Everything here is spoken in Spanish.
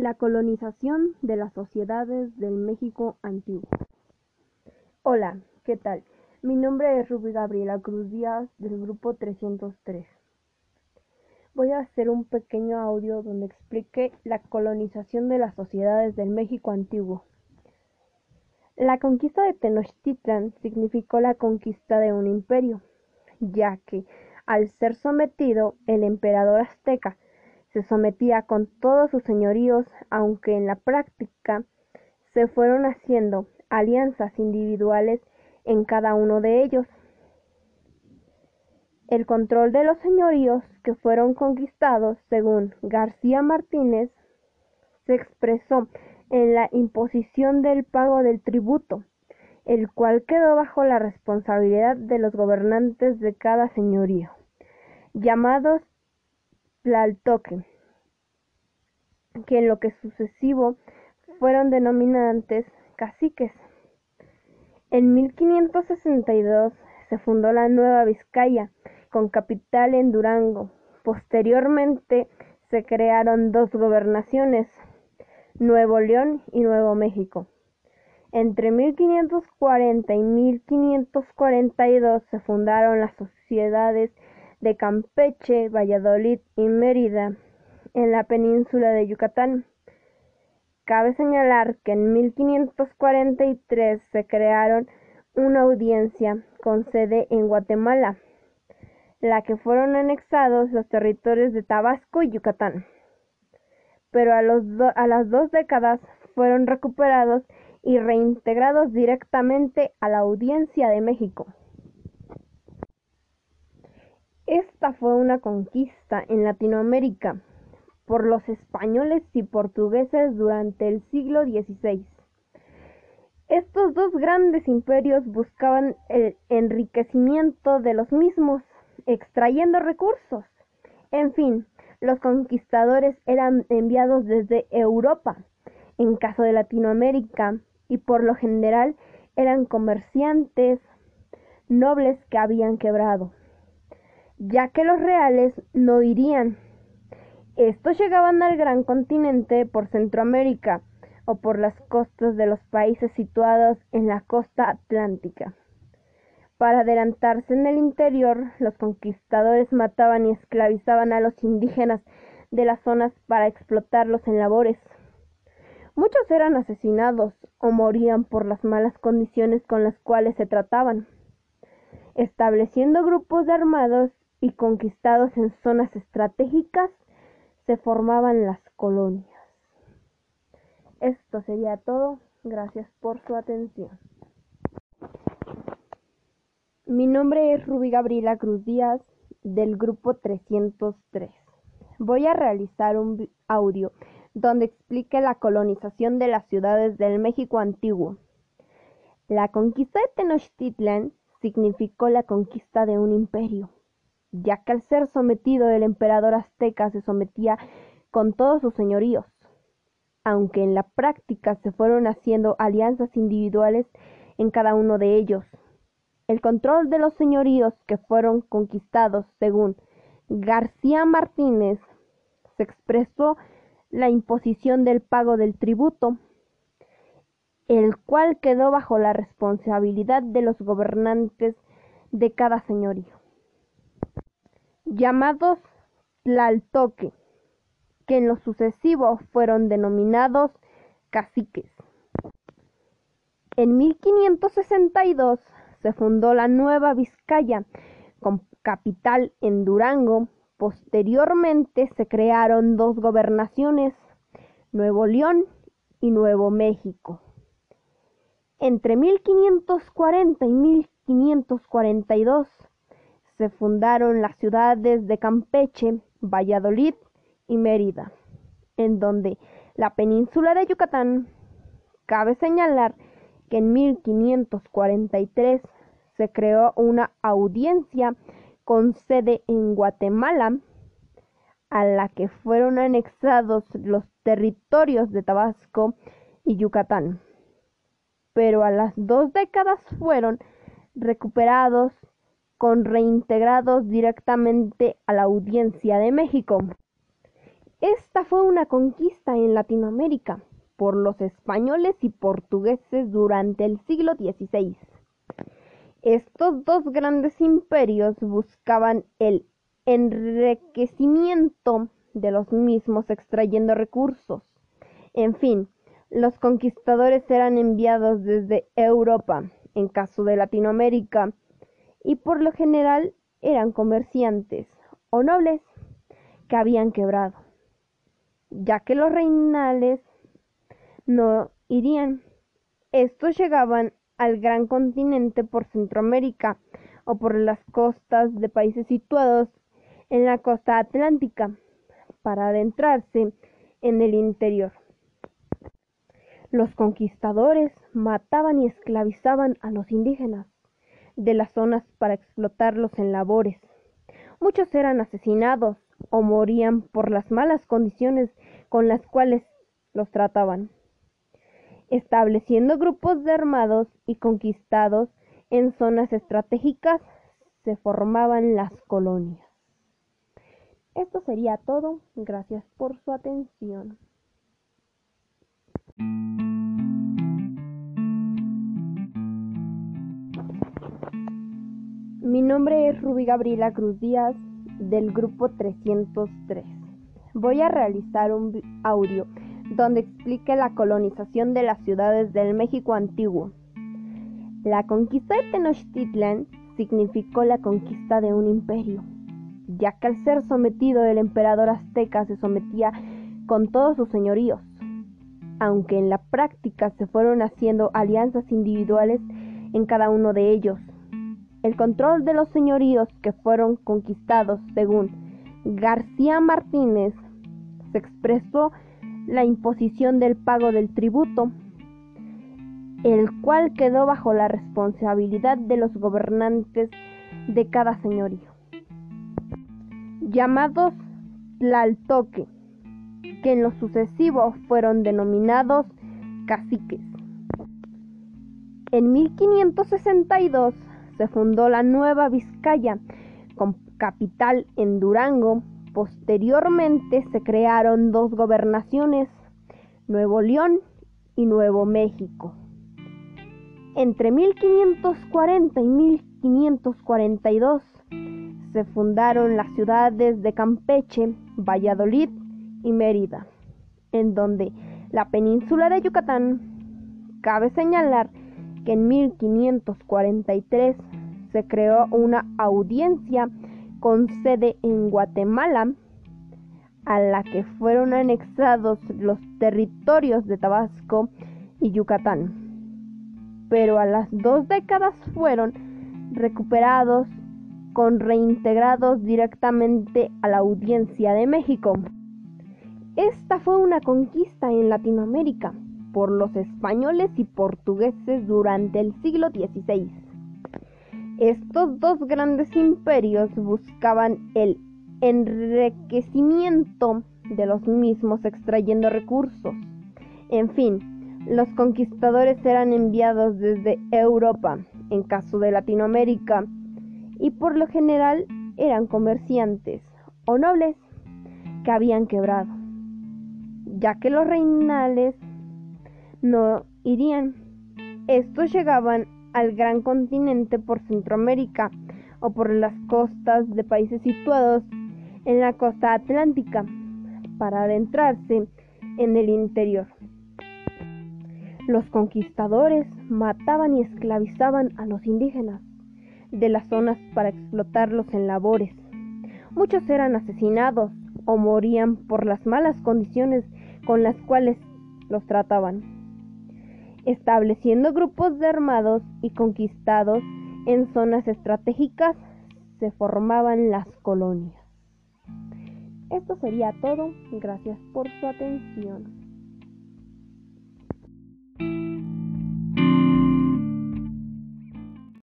La colonización de las sociedades del México antiguo. Hola, ¿qué tal? Mi nombre es Rubí Gabriela Cruz Díaz del grupo 303. Voy a hacer un pequeño audio donde explique la colonización de las sociedades del México antiguo. La conquista de Tenochtitlan significó la conquista de un imperio, ya que al ser sometido el emperador azteca se sometía con todos sus señoríos, aunque en la práctica se fueron haciendo alianzas individuales en cada uno de ellos. El control de los señoríos que fueron conquistados, según García Martínez, se expresó en la imposición del pago del tributo, el cual quedó bajo la responsabilidad de los gobernantes de cada señorío, llamados Tlaltoque, que en lo que sucesivo fueron denominantes caciques. En 1562 se fundó la Nueva Vizcaya, con capital en Durango. Posteriormente se crearon dos gobernaciones, Nuevo León y Nuevo México. Entre 1540 y 1542 se fundaron las sociedades de Campeche, Valladolid y Mérida en la península de Yucatán. Cabe señalar que en 1543 se crearon una audiencia con sede en Guatemala, la que fueron anexados los territorios de Tabasco y Yucatán, pero a, a las dos décadas fueron recuperados y reintegrados directamente a la Audiencia de México. Esta fue una conquista en Latinoamérica por los españoles y portugueses durante el siglo XVI. Estos dos grandes imperios buscaban el enriquecimiento de los mismos, extrayendo recursos. En fin, los conquistadores eran enviados desde Europa, en caso de Latinoamérica, y por lo general eran comerciantes nobles que habían quebrado ya que los reales no irían. Estos llegaban al gran continente por Centroamérica o por las costas de los países situados en la costa atlántica. Para adelantarse en el interior, los conquistadores mataban y esclavizaban a los indígenas de las zonas para explotarlos en labores. Muchos eran asesinados o morían por las malas condiciones con las cuales se trataban, estableciendo grupos de armados y conquistados en zonas estratégicas se formaban las colonias. Esto sería todo. Gracias por su atención. Mi nombre es Rubí Gabriela Cruz Díaz del grupo 303. Voy a realizar un audio donde explique la colonización de las ciudades del México antiguo. La conquista de Tenochtitlan significó la conquista de un imperio ya que al ser sometido el emperador azteca se sometía con todos sus señoríos, aunque en la práctica se fueron haciendo alianzas individuales en cada uno de ellos. El control de los señoríos que fueron conquistados, según García Martínez, se expresó la imposición del pago del tributo, el cual quedó bajo la responsabilidad de los gobernantes de cada señorío llamados Tlaltoque, que en lo sucesivo fueron denominados caciques. En 1562 se fundó la Nueva Vizcaya, con capital en Durango. Posteriormente se crearon dos gobernaciones, Nuevo León y Nuevo México. Entre 1540 y 1542 se fundaron las ciudades de Campeche, Valladolid y Mérida, en donde la península de Yucatán. Cabe señalar que en 1543 se creó una audiencia con sede en Guatemala, a la que fueron anexados los territorios de Tabasco y Yucatán. Pero a las dos décadas fueron recuperados con reintegrados directamente a la Audiencia de México. Esta fue una conquista en Latinoamérica por los españoles y portugueses durante el siglo XVI. Estos dos grandes imperios buscaban el enriquecimiento de los mismos extrayendo recursos. En fin, los conquistadores eran enviados desde Europa, en caso de Latinoamérica, y por lo general eran comerciantes o nobles que habían quebrado, ya que los reinales no irían. Estos llegaban al gran continente por Centroamérica o por las costas de países situados en la costa atlántica para adentrarse en el interior. Los conquistadores mataban y esclavizaban a los indígenas de las zonas para explotarlos en labores. Muchos eran asesinados o morían por las malas condiciones con las cuales los trataban estableciendo grupos de armados y conquistados en zonas estratégicas se formaban las colonias. Esto sería todo. Gracias por su atención. Mi nombre es Ruby Gabriela Cruz Díaz del grupo 303. Voy a realizar un audio donde explique la colonización de las ciudades del México antiguo. La conquista de Tenochtitlan significó la conquista de un imperio, ya que al ser sometido el emperador azteca se sometía con todos sus señoríos, aunque en la práctica se fueron haciendo alianzas individuales en cada uno de ellos. El control de los señoríos que fueron conquistados, según García Martínez, se expresó la imposición del pago del tributo, el cual quedó bajo la responsabilidad de los gobernantes de cada señorío, llamados Tlaltoque, que en lo sucesivo fueron denominados caciques. En 1562 se fundó la Nueva Vizcaya, con capital en Durango, Posteriormente se crearon dos gobernaciones, Nuevo León y Nuevo México. Entre 1540 y 1542 se fundaron las ciudades de Campeche, Valladolid y Mérida, en donde la península de Yucatán. Cabe señalar que en 1543 se creó una audiencia con sede en Guatemala, a la que fueron anexados los territorios de Tabasco y Yucatán. Pero a las dos décadas fueron recuperados con reintegrados directamente a la audiencia de México. Esta fue una conquista en Latinoamérica por los españoles y portugueses durante el siglo XVI. Estos dos grandes imperios buscaban el enriquecimiento de los mismos extrayendo recursos. En fin, los conquistadores eran enviados desde Europa, en caso de Latinoamérica, y por lo general eran comerciantes o nobles que habían quebrado, ya que los reinales no irían. Estos llegaban al gran continente por Centroamérica o por las costas de países situados en la costa atlántica para adentrarse en el interior. Los conquistadores mataban y esclavizaban a los indígenas de las zonas para explotarlos en labores. Muchos eran asesinados o morían por las malas condiciones con las cuales los trataban estableciendo grupos de armados y conquistados en zonas estratégicas se formaban las colonias. Esto sería todo. Gracias por su atención.